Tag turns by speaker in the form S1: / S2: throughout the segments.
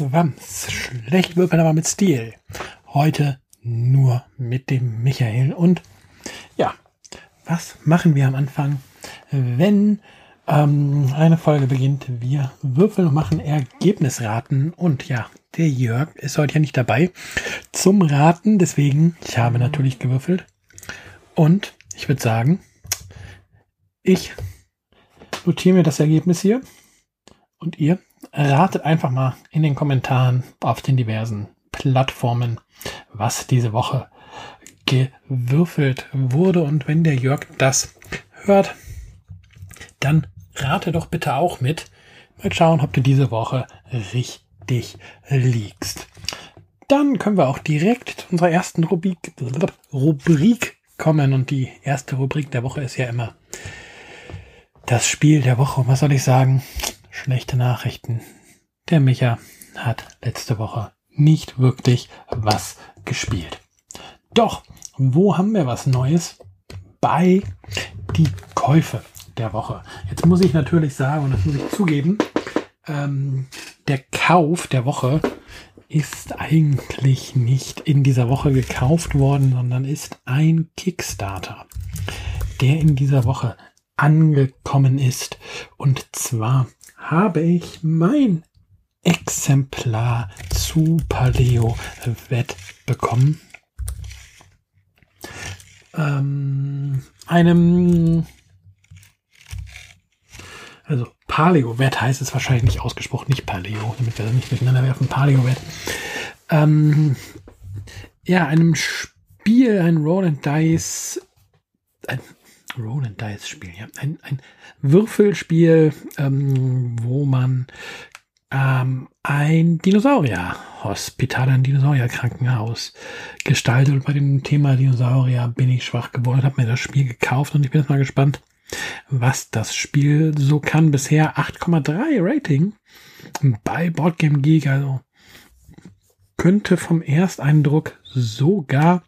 S1: Swams. Schlecht würfeln, aber mit Stil. Heute nur mit dem Michael. Und ja, was machen wir am Anfang, wenn ähm, eine Folge beginnt? Wir würfeln und machen Ergebnisraten. Und ja, der Jörg ist heute ja nicht dabei zum Raten. Deswegen, ich habe natürlich gewürfelt. Und ich würde sagen, ich notiere mir das Ergebnis hier. Und ihr ratet einfach mal in den Kommentaren auf den diversen Plattformen, was diese Woche gewürfelt wurde. Und wenn der Jörg das hört, dann rate doch bitte auch mit. Mal schauen, ob du diese Woche richtig liegst. Dann können wir auch direkt zu unserer ersten Rubrik, Rubrik kommen. Und die erste Rubrik der Woche ist ja immer das Spiel der Woche. Was soll ich sagen? Schlechte Nachrichten. Der Micha hat letzte Woche nicht wirklich was gespielt. Doch, wo haben wir was Neues? Bei die Käufe der Woche. Jetzt muss ich natürlich sagen, und das muss ich zugeben, ähm, der Kauf der Woche ist eigentlich nicht in dieser Woche gekauft worden, sondern ist ein Kickstarter, der in dieser Woche angekommen ist. Und zwar habe ich mein Exemplar zu Paleo Wett bekommen. Ähm, einem, also Paleo Wett heißt es wahrscheinlich nicht ausgesprochen, nicht Paleo, damit wir das nicht miteinander werfen. Paleo Wett. Ähm, ja, einem Spiel, ein Roll and Dice, ein Roll and Dice Spiel, ja, ein, ein Würfelspiel, ähm, wo man ähm, ein Dinosaurier-Hospital, ein Dinosaurier-Krankenhaus gestaltet. Und bei dem Thema Dinosaurier bin ich schwach geworden, habe mir das Spiel gekauft und ich bin jetzt mal gespannt, was das Spiel so kann. Bisher 8,3 Rating bei Boardgame Geek, also könnte vom Ersteindruck sogar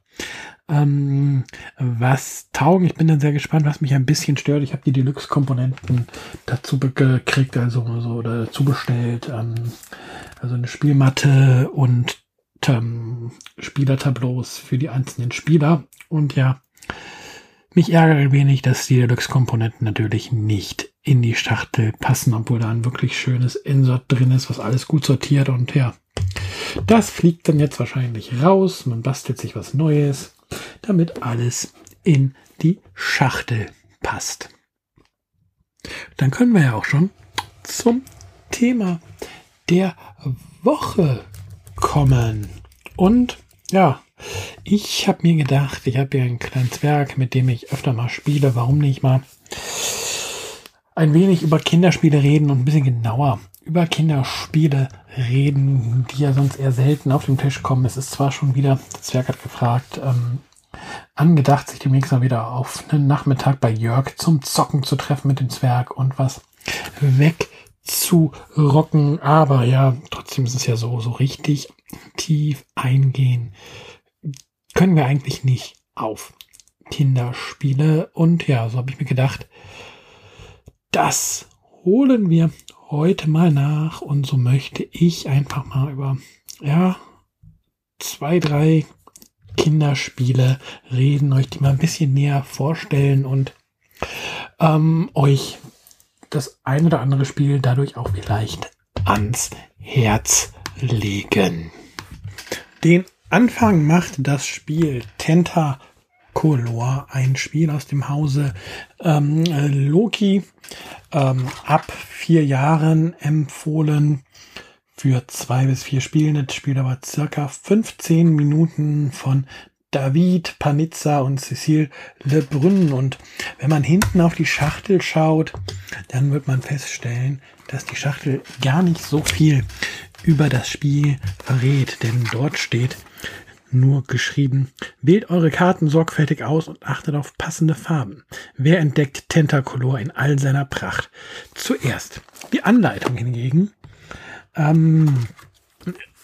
S1: ähm, was taugen. Ich bin dann sehr gespannt, was mich ein bisschen stört. Ich habe die Deluxe-Komponenten dazu gekriegt, also so oder dazu bestellt. Ähm, also eine Spielmatte und ähm, Spielertableaus für die einzelnen Spieler. Und ja, mich ärgert ein wenig, dass die Deluxe-Komponenten natürlich nicht in die Schachtel passen, obwohl da ein wirklich schönes Insert drin ist, was alles gut sortiert und ja. Das fliegt dann jetzt wahrscheinlich raus. Man bastelt sich was Neues damit alles in die Schachtel passt. Dann können wir ja auch schon zum Thema der Woche kommen. Und ja, ich habe mir gedacht, ich habe hier ein kleines Werk, mit dem ich öfter mal spiele. Warum nicht mal ein wenig über Kinderspiele reden und ein bisschen genauer über Kinderspiele reden, die ja sonst eher selten auf den Tisch kommen. Es ist zwar schon wieder, das Werk hat gefragt, ähm, angedacht, sich demnächst mal wieder auf einen Nachmittag bei Jörg zum Zocken zu treffen mit dem Zwerg und was wegzurocken. Aber ja, trotzdem ist es ja so, so richtig tief eingehen können wir eigentlich nicht auf Kinderspiele. Und ja, so habe ich mir gedacht, das holen wir heute mal nach. Und so möchte ich einfach mal über, ja, zwei, drei Kinderspiele reden, euch die mal ein bisschen näher vorstellen und ähm, euch das ein oder andere Spiel dadurch auch vielleicht ans Herz legen. Den Anfang macht das Spiel Tentacolor, ein Spiel aus dem Hause ähm, Loki, ähm, ab vier Jahren empfohlen für zwei bis vier Spielende. Das Spiel aber circa 15 Minuten von David Panizza und Cécile Lebrun. Und wenn man hinten auf die Schachtel schaut, dann wird man feststellen, dass die Schachtel gar nicht so viel über das Spiel verrät. Denn dort steht nur geschrieben, wählt eure Karten sorgfältig aus und achtet auf passende Farben. Wer entdeckt Tentacolor in all seiner Pracht? Zuerst. Die Anleitung hingegen ähm,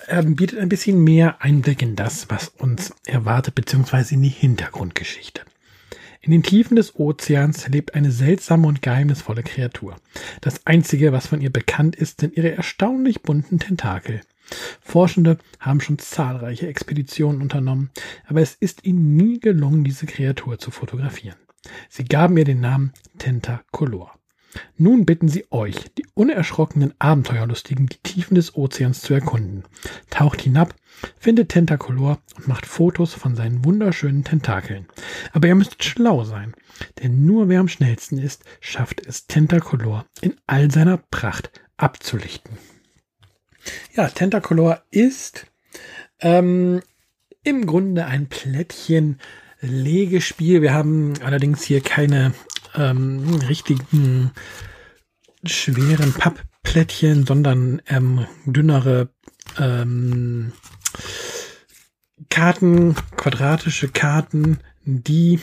S1: ähm, bietet ein bisschen mehr Einblick in das, was uns erwartet, beziehungsweise in die Hintergrundgeschichte. In den Tiefen des Ozeans lebt eine seltsame und geheimnisvolle Kreatur. Das einzige, was von ihr bekannt ist, sind ihre erstaunlich bunten Tentakel. Forschende haben schon zahlreiche Expeditionen unternommen, aber es ist ihnen nie gelungen, diese Kreatur zu fotografieren. Sie gaben ihr den Namen Tentacolor. Nun bitten sie euch, die unerschrockenen Abenteuerlustigen, die Tiefen des Ozeans zu erkunden. Taucht hinab, findet Tentacolor und macht Fotos von seinen wunderschönen Tentakeln. Aber ihr müsst schlau sein, denn nur wer am schnellsten ist, schafft es Tentacolor in all seiner Pracht abzulichten. Ja, Tentacolor ist ähm, im Grunde ein Plättchen Legespiel. Wir haben allerdings hier keine ähm, richtigen schweren Pappplättchen, sondern ähm, dünnere ähm, Karten, quadratische Karten, die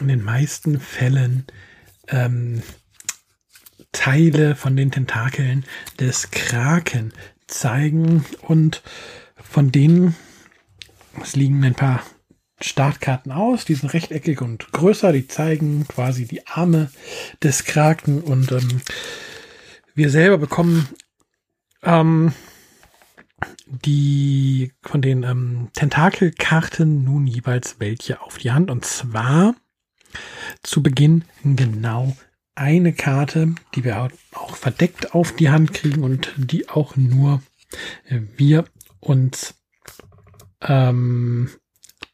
S1: in den meisten Fällen ähm, Teile von den Tentakeln des Kraken zeigen und von denen es liegen ein paar Startkarten aus. Die sind rechteckig und größer. Die zeigen quasi die Arme des Kraken und ähm, wir selber bekommen ähm, die von den ähm, Tentakelkarten nun jeweils welche auf die Hand und zwar zu Beginn genau eine Karte, die wir auch verdeckt auf die Hand kriegen und die auch nur wir uns ähm,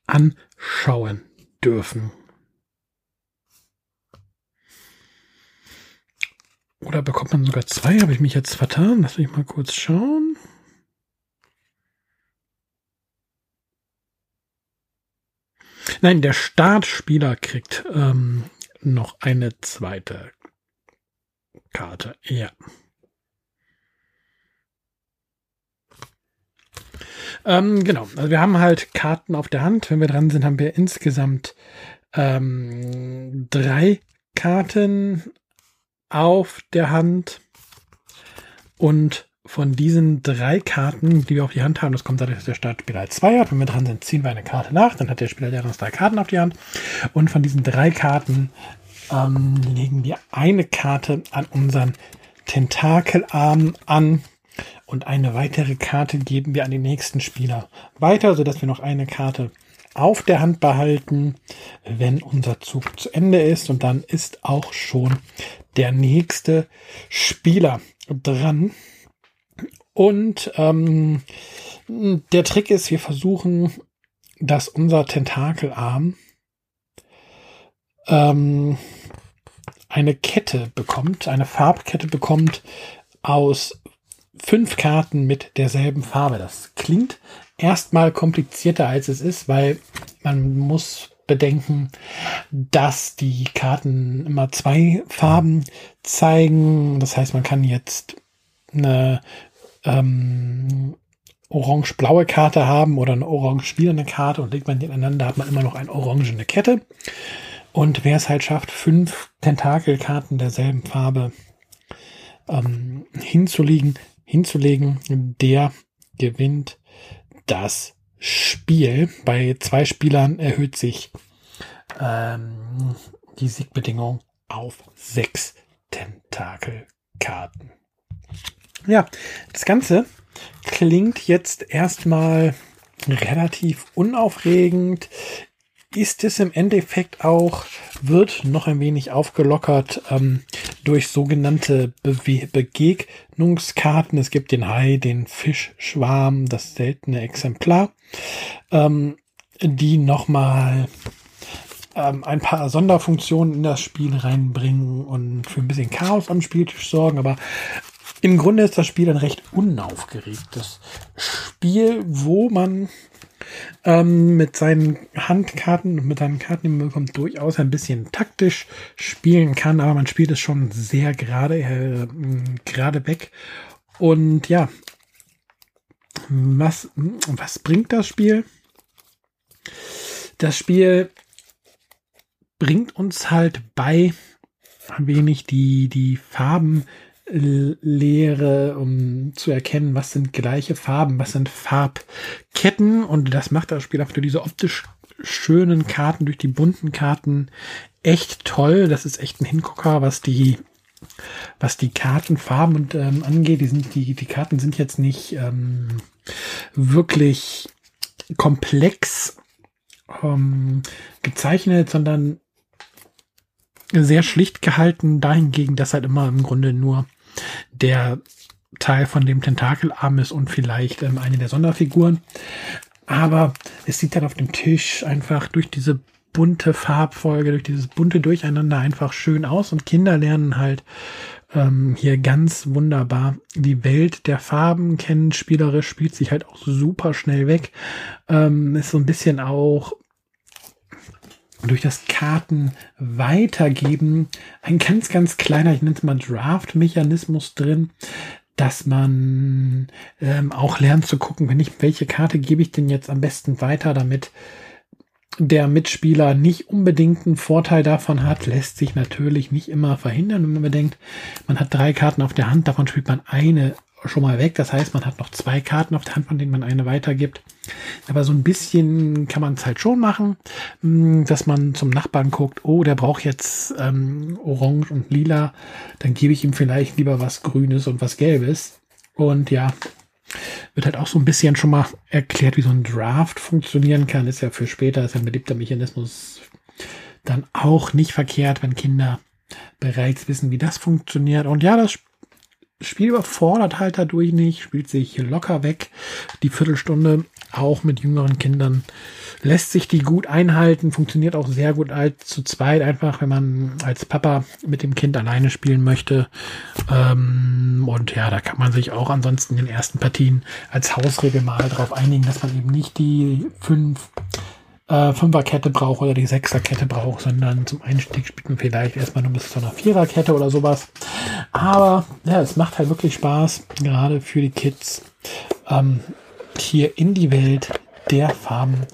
S1: anschauen dürfen. Oder bekommt man sogar zwei? Habe ich mich jetzt vertan? Lass mich mal kurz schauen. Nein, der Startspieler kriegt ähm, noch eine zweite Karte. Ja. Ähm, genau, also wir haben halt Karten auf der Hand. Wenn wir dran sind, haben wir insgesamt ähm, drei Karten auf der Hand. Und von diesen drei Karten, die wir auf die Hand haben, das kommt dadurch, dass der Startspieler halt zwei hat. Wenn wir dran sind, ziehen wir eine Karte nach. Dann hat der Spieler deren drei Karten auf die Hand. Und von diesen drei Karten ähm, legen wir eine Karte an unseren Tentakelarm an und eine weitere Karte geben wir an den nächsten Spieler weiter, sodass wir noch eine Karte auf der Hand behalten, wenn unser Zug zu Ende ist. Und dann ist auch schon der nächste Spieler dran. Und ähm, der Trick ist, wir versuchen, dass unser Tentakelarm ähm, eine Kette bekommt, eine Farbkette bekommt aus fünf Karten mit derselben Farbe. Das klingt erstmal komplizierter als es ist, weil man muss bedenken, dass die Karten immer zwei Farben zeigen. Das heißt, man kann jetzt eine ähm, orange-blaue Karte haben oder eine orange-spielende Karte und legt man die ineinander, hat man immer noch eine orangene Kette. Und wer es halt schafft, fünf Tentakelkarten derselben Farbe ähm, hinzulegen, hinzulegen, der gewinnt das Spiel. Bei zwei Spielern erhöht sich ähm, die Siegbedingung auf sechs Tentakelkarten. Ja, das Ganze klingt jetzt erstmal relativ unaufregend ist es im Endeffekt auch, wird noch ein wenig aufgelockert ähm, durch sogenannte Bewe Begegnungskarten. Es gibt den Hai, den Fischschwarm, das seltene Exemplar, ähm, die nochmal ähm, ein paar Sonderfunktionen in das Spiel reinbringen und für ein bisschen Chaos am Spieltisch sorgen. Aber im Grunde ist das Spiel ein recht unaufgeregtes Spiel, wo man ähm, mit seinen Handkarten und mit seinen Karten, die man bekommt, durchaus ein bisschen taktisch spielen kann, aber man spielt es schon sehr gerade, äh, gerade weg. Und ja, was, was bringt das Spiel? Das Spiel bringt uns halt bei, ein wenig die, die Farben Lehre, um zu erkennen, was sind gleiche Farben, was sind Farbketten. Und das macht das Spiel auch für diese optisch schönen Karten, durch die bunten Karten echt toll. Das ist echt ein Hingucker, was die was die Kartenfarben und ähm, angeht. Die, sind, die, die Karten sind jetzt nicht ähm, wirklich komplex ähm, gezeichnet, sondern sehr schlicht gehalten, dahingegen, dass halt immer im Grunde nur der Teil von dem Tentakelarm ist und vielleicht ähm, eine der Sonderfiguren. Aber es sieht dann auf dem Tisch einfach durch diese bunte Farbfolge, durch dieses bunte Durcheinander einfach schön aus und Kinder lernen halt ähm, hier ganz wunderbar die Welt der Farben kennen. Spielerisch spielt sich halt auch super schnell weg. Ähm, ist so ein bisschen auch durch das Karten weitergeben ein ganz, ganz kleiner, ich nenne es mal Draft-Mechanismus drin, dass man ähm, auch lernt zu gucken, wenn ich, welche Karte gebe ich denn jetzt am besten weiter, damit der Mitspieler nicht unbedingt einen Vorteil davon hat, lässt sich natürlich nicht immer verhindern. Wenn man bedenkt, man hat drei Karten auf der Hand, davon spielt man eine schon mal weg. Das heißt, man hat noch zwei Karten auf der Hand, von denen man eine weitergibt. Aber so ein bisschen kann man es halt schon machen, hm, dass man zum Nachbarn guckt, oh, der braucht jetzt ähm, Orange und Lila, dann gebe ich ihm vielleicht lieber was Grünes und was Gelbes. Und ja, wird halt auch so ein bisschen schon mal erklärt, wie so ein Draft funktionieren kann. Ist ja für später, ist ein beliebter Mechanismus dann auch nicht verkehrt, wenn Kinder bereits wissen, wie das funktioniert. Und ja, das Spiel überfordert halt dadurch nicht, spielt sich locker weg. Die Viertelstunde auch mit jüngeren Kindern lässt sich die gut einhalten, funktioniert auch sehr gut als zu zweit, einfach wenn man als Papa mit dem Kind alleine spielen möchte. Ähm, und ja, da kann man sich auch ansonsten in den ersten Partien als Hausregel mal darauf einigen, dass man eben nicht die fünf äh, Fünferkette braucht oder die Sechserkette braucht, sondern zum Einstieg spielt man vielleicht erstmal nur bis zu einer Viererkette oder sowas. Aber ja, es macht halt wirklich Spaß, gerade für die Kids, ähm, hier in die Welt der Farben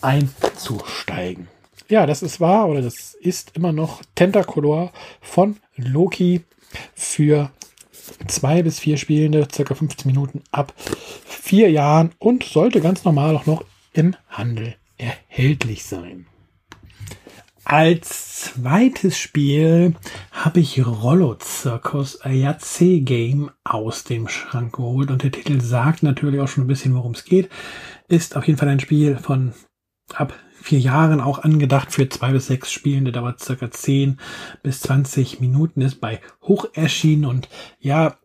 S1: einzusteigen. Ja, das ist wahr oder das ist immer noch Tentacolor von Loki für zwei bis vier Spielende, circa 15 Minuten ab vier Jahren und sollte ganz normal auch noch im Handel erhältlich sein. Als zweites Spiel habe ich Rollo Circus Ayatse Game aus dem Schrank geholt und der Titel sagt natürlich auch schon ein bisschen, worum es geht. Ist auf jeden Fall ein Spiel von ab vier Jahren auch angedacht für zwei bis sechs Spielende, dauert circa zehn bis zwanzig Minuten, ist bei Hoch erschienen und ja,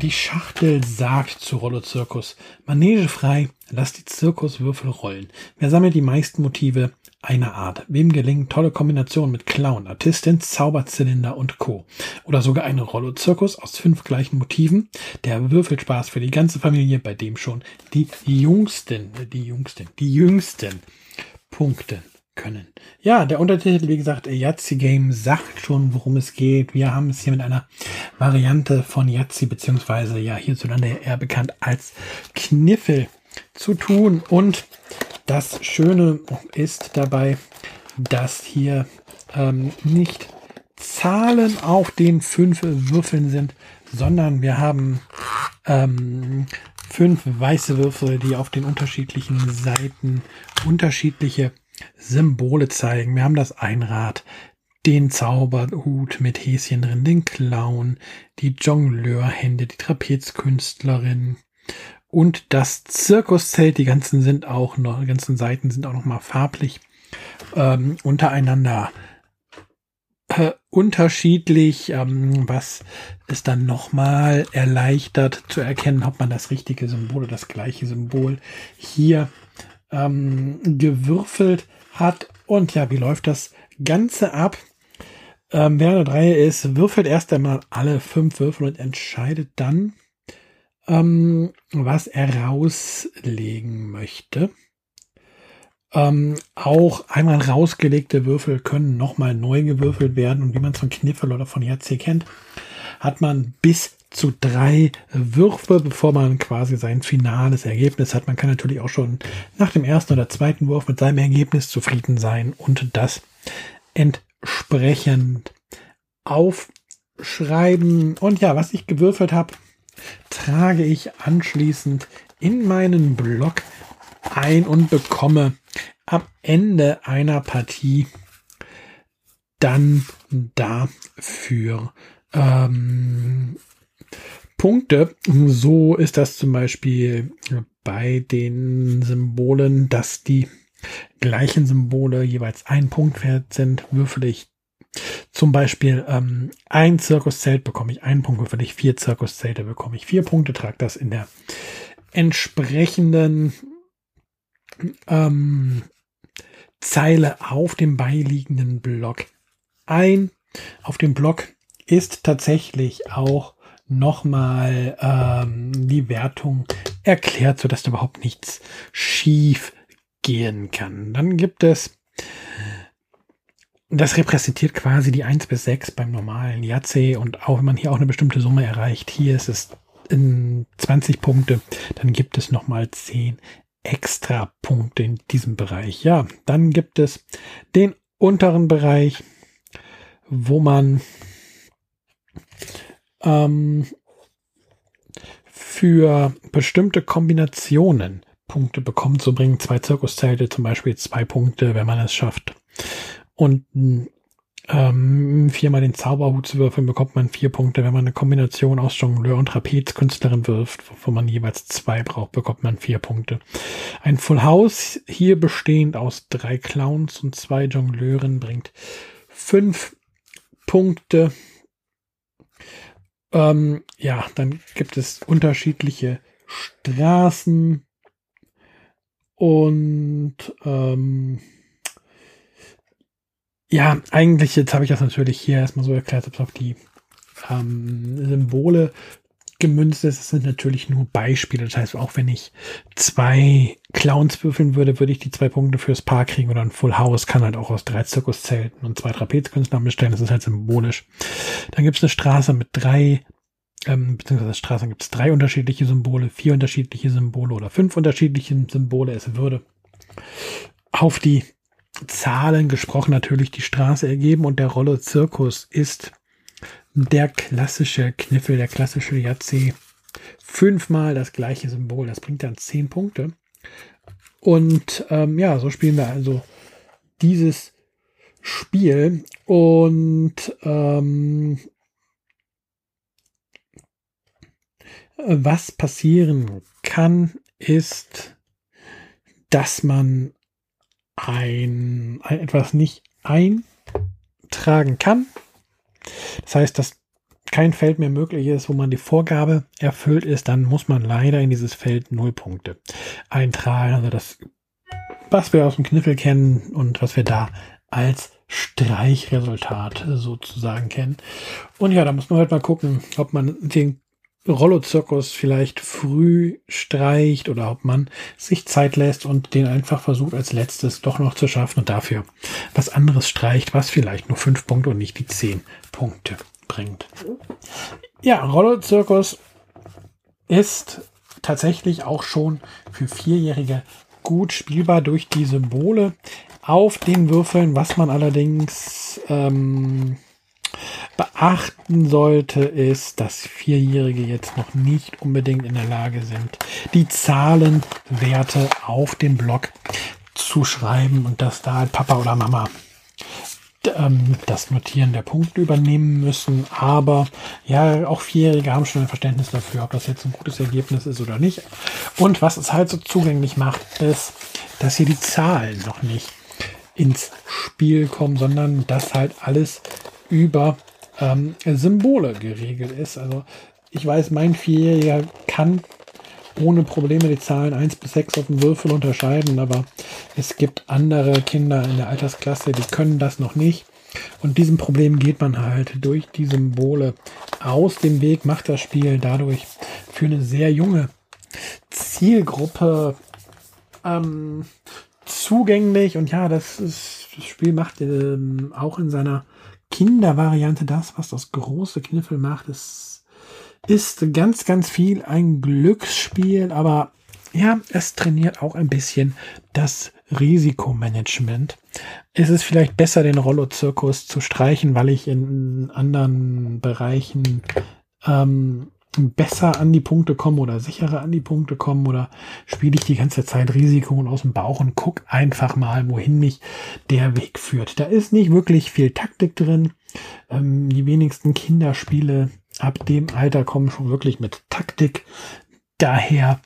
S1: die Schachtel sagt zu Rollo Zirkus, Manege frei, lass die Zirkuswürfel rollen. Wer sammelt die meisten Motive einer Art? Wem gelingen tolle Kombinationen mit Clown, Artistin, Zauberzylinder und Co. Oder sogar eine Rollo Zirkus aus fünf gleichen Motiven? Der Würfelspaß für die ganze Familie, bei dem schon die Jüngsten, die Jüngsten, die Jüngsten punkten können. Ja, der Untertitel, wie gesagt, Yahtzee Game sagt schon, worum es geht. Wir haben es hier mit einer Variante von Yahtzee, beziehungsweise ja hierzulande eher bekannt als Kniffel zu tun. Und das Schöne ist dabei, dass hier ähm, nicht Zahlen auf den fünf Würfeln sind, sondern wir haben ähm, fünf weiße Würfel, die auf den unterschiedlichen Seiten unterschiedliche Symbole zeigen. Wir haben das Einrad, den Zauberhut mit Häschen drin, den Clown, die Jongleurhände, die Trapezkünstlerin und das Zirkuszelt. Die ganzen sind auch noch, die ganzen Seiten sind auch noch mal farblich ähm, untereinander äh, unterschiedlich, ähm, was es dann nochmal erleichtert zu erkennen, ob man das richtige Symbol oder das gleiche Symbol hier ähm, gewürfelt hat. Und ja, wie läuft das Ganze ab? Ähm, wer eine Reihe ist, würfelt erst einmal alle fünf Würfel und entscheidet dann, ähm, was er rauslegen möchte. Ähm, auch einmal rausgelegte Würfel können nochmal neu gewürfelt werden. Und wie man es von Kniffel oder von JC kennt, hat man bis zu drei Würfe, bevor man quasi sein finales Ergebnis hat. Man kann natürlich auch schon nach dem ersten oder zweiten Wurf mit seinem Ergebnis zufrieden sein und das entsprechend aufschreiben. Und ja, was ich gewürfelt habe, trage ich anschließend in meinen Blog ein und bekomme am Ende einer Partie dann dafür ähm, Punkte. So ist das zum Beispiel bei den Symbolen, dass die gleichen Symbole jeweils ein Punkt wert sind, würfel ich zum Beispiel ähm, ein Zirkuszelt bekomme ich einen Punkt, würfel ich vier Zirkuszelte bekomme ich vier Punkte, trage das in der entsprechenden ähm, Zeile auf dem beiliegenden Block ein. Auf dem Block ist tatsächlich auch nochmal ähm, die Wertung erklärt, sodass da überhaupt nichts schief gehen kann. Dann gibt es, das repräsentiert quasi die 1 bis 6 beim normalen Yahtzee und auch wenn man hier auch eine bestimmte Summe erreicht, hier ist es in 20 Punkte, dann gibt es nochmal 10 extra Punkte in diesem Bereich. Ja, dann gibt es den unteren Bereich, wo man ähm, für bestimmte Kombinationen Punkte bekommt. So bringen zwei Zirkuszelte zum Beispiel zwei Punkte, wenn man es schafft. Und ähm, viermal den Zauberhut zu würfeln, bekommt man vier Punkte. Wenn man eine Kombination aus Jongleur und Trapezkünstlerin wirft, wo man jeweils zwei braucht, bekommt man vier Punkte. Ein Full House, hier bestehend aus drei Clowns und zwei Jongleuren, bringt fünf Punkte. Ähm, ja, dann gibt es unterschiedliche Straßen und ähm, ja, eigentlich, jetzt habe ich das natürlich hier erstmal so erklärt, ob auf die ähm, Symbole gemünzt ist. Das sind natürlich nur Beispiele. Das heißt, auch wenn ich zwei Clowns würfeln würde, würde ich die zwei Punkte fürs Paar kriegen oder ein Full House kann halt auch aus drei Zirkuszelten und zwei Trapezkünstlern bestellen. Das ist halt symbolisch. Dann gibt es eine Straße mit drei, ähm, beziehungsweise Straßen gibt es drei unterschiedliche Symbole, vier unterschiedliche Symbole oder fünf unterschiedliche Symbole. Es würde auf die Zahlen gesprochen natürlich die Straße ergeben und der Rollo Zirkus ist der klassische Kniffel, der klassische Yahtzee. Fünfmal das gleiche Symbol, das bringt dann zehn Punkte. Und ähm, ja, so spielen wir also dieses Spiel und ähm, was passieren kann, ist, dass man ein, ein etwas nicht eintragen kann. Das heißt, dass kein Feld mehr möglich ist, wo man die Vorgabe erfüllt ist, dann muss man leider in dieses Feld null Punkte eintragen. Also das, was wir aus dem Kniffel kennen und was wir da als Streichresultat sozusagen kennen. Und ja, da muss man halt mal gucken, ob man den Rollo-Zirkus vielleicht früh streicht oder ob man sich Zeit lässt und den einfach versucht als letztes doch noch zu schaffen und dafür was anderes streicht, was vielleicht nur fünf Punkte und nicht die zehn Punkte bringt. Ja, Rollo-Zirkus ist tatsächlich auch schon für Vierjährige gut spielbar durch die Symbole auf den Würfeln, was man allerdings ähm, beachten sollte, ist, dass Vierjährige jetzt noch nicht unbedingt in der Lage sind, die Zahlenwerte auf den Block zu schreiben und dass da Papa oder Mama ähm, das Notieren der Punkte übernehmen müssen. Aber ja, auch Vierjährige haben schon ein Verständnis dafür, ob das jetzt ein gutes Ergebnis ist oder nicht. Und was es halt so zugänglich macht, ist, dass hier die Zahlen noch nicht ins Spiel kommen, sondern dass halt alles über ähm, Symbole geregelt ist. Also ich weiß, mein Vierjähriger kann ohne Probleme die Zahlen 1 bis 6 auf dem Würfel unterscheiden, aber es gibt andere Kinder in der Altersklasse, die können das noch nicht. Und diesem Problem geht man halt durch die Symbole aus dem Weg, macht das Spiel dadurch für eine sehr junge Zielgruppe ähm, zugänglich. Und ja, das, ist, das Spiel macht ähm, auch in seiner Kindervariante das, was das große Kniffel macht. Es ist ganz, ganz viel ein Glücksspiel, aber ja, es trainiert auch ein bisschen das Risikomanagement. Es ist vielleicht besser, den Rollo-Zirkus zu streichen, weil ich in anderen Bereichen ähm, besser an die Punkte kommen oder sicherer an die Punkte kommen oder spiele ich die ganze Zeit Risiko und aus dem Bauch und guck einfach mal, wohin mich der Weg führt. Da ist nicht wirklich viel Taktik drin. Ähm, die wenigsten Kinderspiele ab dem Alter kommen schon wirklich mit Taktik daher.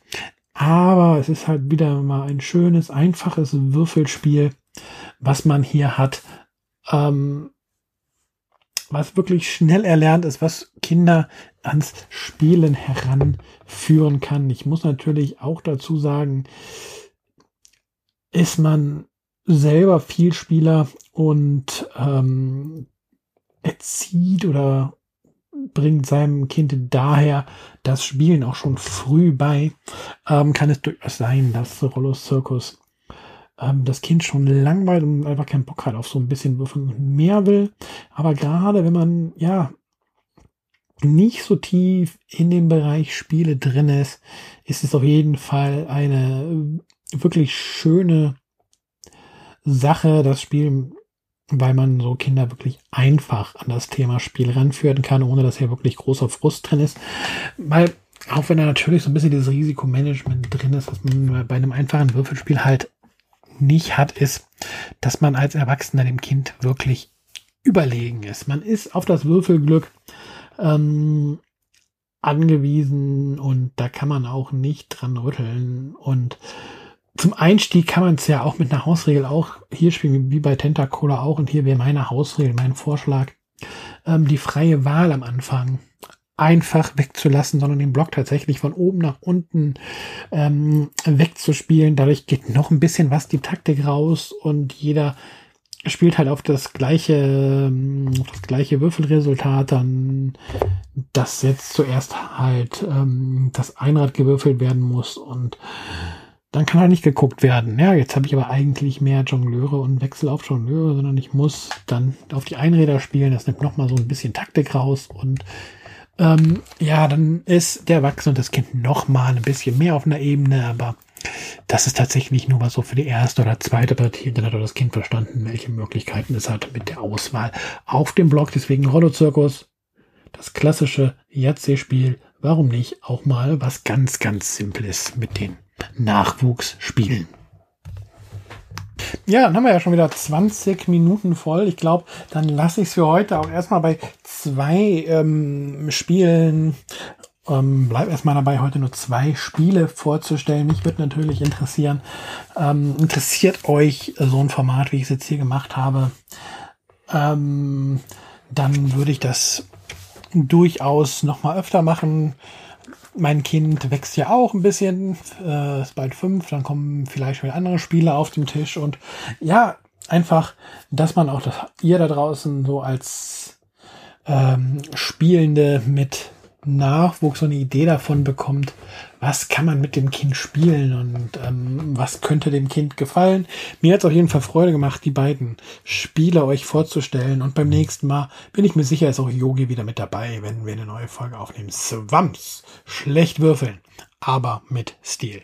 S1: Aber es ist halt wieder mal ein schönes, einfaches Würfelspiel, was man hier hat. Ähm, was wirklich schnell erlernt ist, was Kinder ans Spielen heranführen kann. Ich muss natürlich auch dazu sagen, ist man selber Vielspieler und ähm, erzieht oder bringt seinem Kind daher das Spielen auch schon früh bei, ähm, kann es durchaus sein, dass Rollo Circus ähm, das Kind schon langweilt und einfach keinen Bock hat auf so ein bisschen Würfeln mehr will. Aber gerade wenn man, ja, nicht so tief in dem Bereich Spiele drin ist, ist es auf jeden Fall eine wirklich schöne Sache, das Spiel, weil man so Kinder wirklich einfach an das Thema Spiel ranführen kann, ohne dass hier wirklich großer Frust drin ist. Weil, auch wenn da natürlich so ein bisschen dieses Risikomanagement drin ist, was man bei einem einfachen Würfelspiel halt nicht hat, ist, dass man als Erwachsener dem Kind wirklich überlegen ist. Man ist auf das Würfelglück ähm, angewiesen und da kann man auch nicht dran rütteln. Und zum Einstieg kann man es ja auch mit einer Hausregel auch hier spielen, wie bei Tentacola auch. Und hier wäre meine Hausregel, mein Vorschlag, ähm, die freie Wahl am Anfang einfach wegzulassen, sondern den Block tatsächlich von oben nach unten ähm, wegzuspielen. Dadurch geht noch ein bisschen was die Taktik raus und jeder spielt halt auf das gleiche, ähm, auf das gleiche Würfelresultat, dann dass jetzt zuerst halt ähm, das Einrad gewürfelt werden muss und dann kann halt nicht geguckt werden. Ja, jetzt habe ich aber eigentlich mehr Jongleure und Wechsel auf Jongleure, sondern ich muss dann auf die Einräder spielen. Das nimmt nochmal so ein bisschen Taktik raus und ähm, ja, dann ist der Erwachsene und das Kind noch mal ein bisschen mehr auf einer Ebene, aber das ist tatsächlich nur mal so für die erste oder zweite Partie. Dann hat das Kind verstanden, welche Möglichkeiten es hat mit der Auswahl auf dem Block. Deswegen Rollo-Zirkus, das klassische Yahtzee-Spiel. Warum nicht auch mal was ganz, ganz Simples mit den Nachwuchsspielen? Ja, dann haben wir ja schon wieder 20 Minuten voll. Ich glaube, dann lasse ich es für heute auch erstmal bei zwei ähm, Spielen. Ähm, bleib erstmal dabei, heute nur zwei Spiele vorzustellen. Mich würde natürlich interessieren, ähm, interessiert euch so ein Format, wie ich es jetzt hier gemacht habe? Ähm, dann würde ich das durchaus noch mal öfter machen mein Kind wächst ja auch ein bisschen, äh, ist bald fünf, dann kommen vielleicht wieder andere Spiele auf den Tisch und ja, einfach, dass man auch das, ihr da draußen so als ähm, Spielende mit Nachwuchs so eine Idee davon bekommt, was kann man mit dem Kind spielen und ähm, was könnte dem Kind gefallen. Mir hat es auf jeden Fall Freude gemacht, die beiden Spiele euch vorzustellen und beim nächsten Mal bin ich mir sicher, ist auch Yogi wieder mit dabei, wenn wir eine neue Folge aufnehmen. Swamps, schlecht würfeln, aber mit Stil.